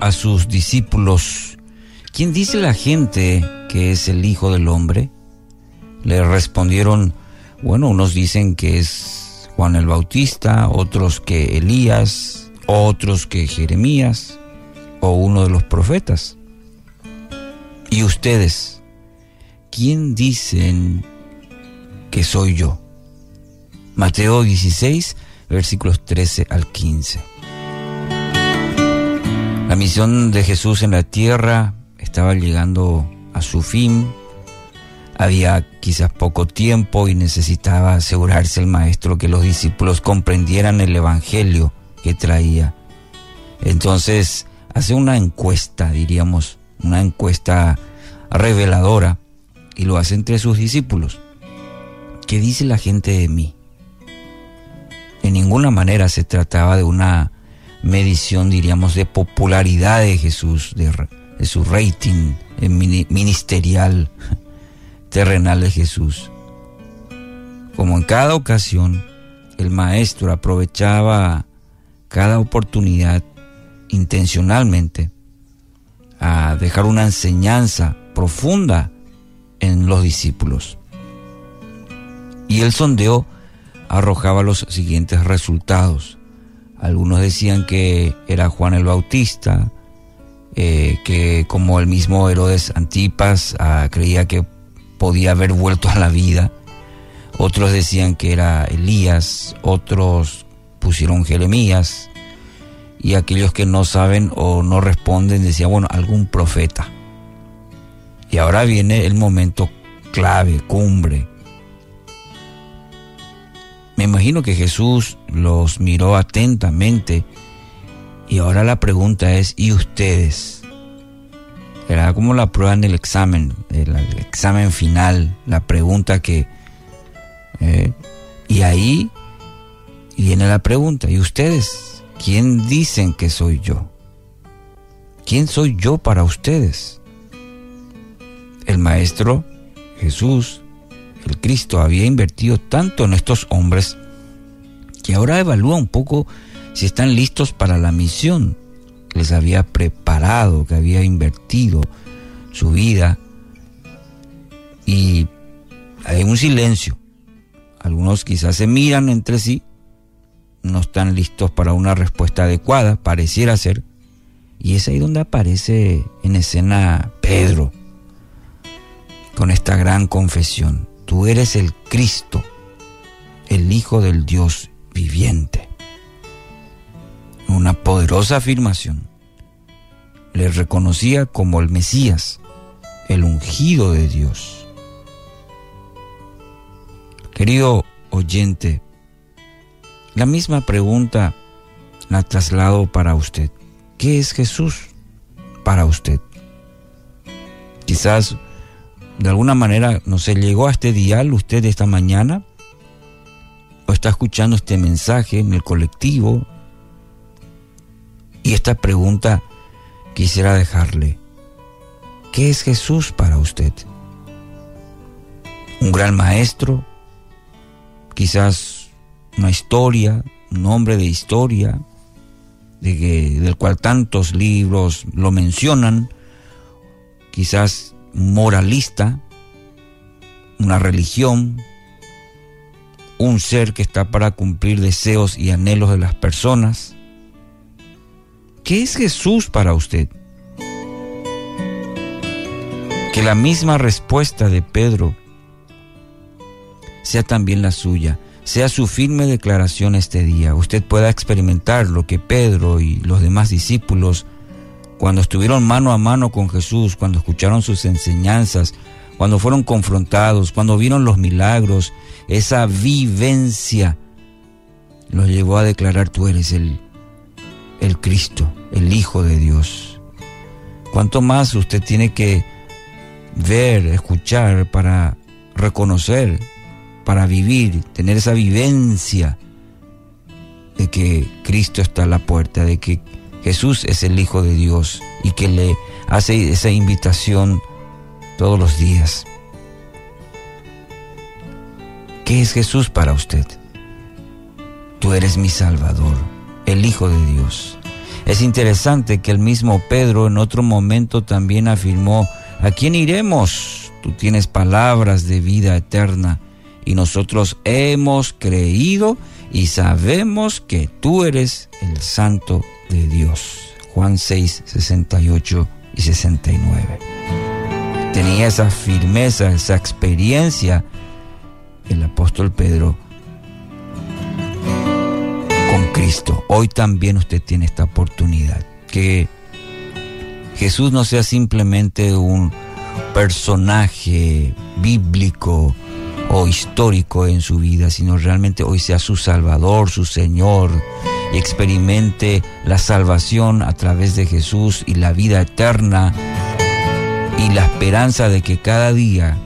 a sus discípulos, ¿quién dice la gente que es el Hijo del Hombre? Le respondieron, bueno, unos dicen que es Juan el Bautista, otros que Elías, otros que Jeremías o uno de los profetas. ¿Y ustedes? ¿Quién dicen que soy yo? Mateo 16, versículos 13 al 15. La misión de Jesús en la tierra estaba llegando a su fin. Había quizás poco tiempo y necesitaba asegurarse el maestro que los discípulos comprendieran el evangelio que traía. Entonces hace una encuesta, diríamos, una encuesta reveladora y lo hace entre sus discípulos. ¿Qué dice la gente de mí? En ninguna manera se trataba de una medición, diríamos, de popularidad de Jesús, de, su rating ministerial, terrenal de Jesús. Como en cada ocasión, el maestro aprovechaba cada oportunidad intencionalmente a dejar una enseñanza profunda en los discípulos. Y el sondeo arrojaba los siguientes resultados. Algunos decían que era Juan el Bautista, eh, que como el mismo Herodes Antipas ah, creía que podía haber vuelto a la vida. Otros decían que era Elías, otros pusieron Jeremías, y aquellos que no saben o no responden decían, bueno, algún profeta. Y ahora viene el momento clave, cumbre. Imagino que Jesús los miró atentamente y ahora la pregunta es, ¿y ustedes? Era como la prueba en el examen, el, examen final, la pregunta que... Eh, y ahí viene la pregunta, ¿y ustedes? ¿quién dicen que soy yo? ¿Quién soy yo para ustedes? El Maestro Jesús, el Cristo, había invertido tanto en estos hombres que ahora evalúa un poco si están listos para la misión que les había preparado, que había invertido su vida. Y hay un silencio. Algunos quizás se miran entre sí no están listos para una respuesta adecuada, pareciera ser. Y es ahí donde aparece en escena Pedro, con esta gran confesión. Tú eres el Cristo, el Hijo del Dios viviente. Una poderosa afirmación. Le reconocía como el Mesías, el ungido de Dios. Querido oyente, la misma pregunta la traslado para usted. ¿Qué es Jesús para usted? Quizás de alguna manera, no se llegó a este dial usted esta mañana o está escuchando este mensaje en el colectivo y esta pregunta quisiera dejarle. ¿Qué es Jesús para usted? ¿Un gran maestro? Quizás una historia, un hombre de historia, de que, del cual tantos libros lo mencionan, quizás moralista, una religión, un ser que está para cumplir deseos y anhelos de las personas. ¿Qué es Jesús para usted? Que la misma respuesta de Pedro sea también la suya sea su firme declaración este día. Usted pueda experimentar lo que Pedro y los demás discípulos, cuando estuvieron mano a mano con Jesús, cuando escucharon sus enseñanzas, cuando fueron confrontados, cuando vieron los milagros, esa vivencia los llevó a declarar tú eres el, el Cristo, el Hijo de Dios. ¿Cuánto más usted tiene que ver, escuchar para reconocer para vivir, tener esa vivencia de que Cristo está a la puerta, de que Jesús es el Hijo de Dios y que le hace esa invitación todos los días. ¿Qué es Jesús para usted? Tú eres mi Salvador, el Hijo de Dios, Es interesante que el mismo Pedro en otro momento también afirmó, ¿a quién iremos? Tú tienes palabras de vida eterna y nosotros hemos creído y sabemos que tú eres el santo de Dios. Juan 6, 68 y 69. Tenía esa firmeza, esa experiencia el apóstol Pedro con Cristo. Hoy también usted tiene esta oportunidad. Que Jesús no sea simplemente un personaje bíblico o histórico en su vida, sino realmente hoy sea su Salvador, su Señor, y experimente la salvación a través de Jesús y la vida eterna y la esperanza de que cada día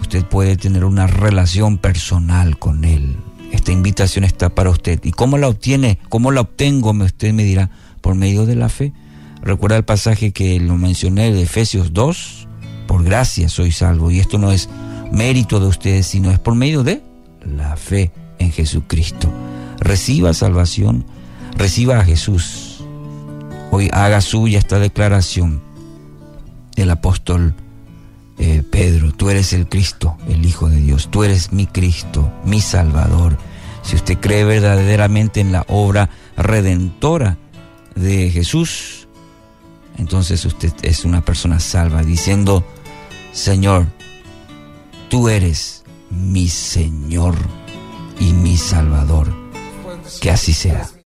usted puede tener una relación personal con Él. Esta invitación está para usted. ¿Y cómo la obtiene? ¿Cómo la obtengo? Usted me dirá, por medio de la fe. Recuerda el pasaje que lo mencioné de Efesios 2, por gracia soy salvo. Y esto no es mérito de ustedes, sino es por medio de la fe en Jesucristo. Reciba salvación, reciba a Jesús. Hoy haga suya esta declaración del apóstol eh, Pedro, tú eres el Cristo, el Hijo de Dios, tú eres mi Cristo, mi Salvador. Si usted cree verdaderamente en la obra redentora de Jesús, entonces usted es una persona salva, diciendo, Señor, tú eres mi Señor y mi Salvador. Que así sea.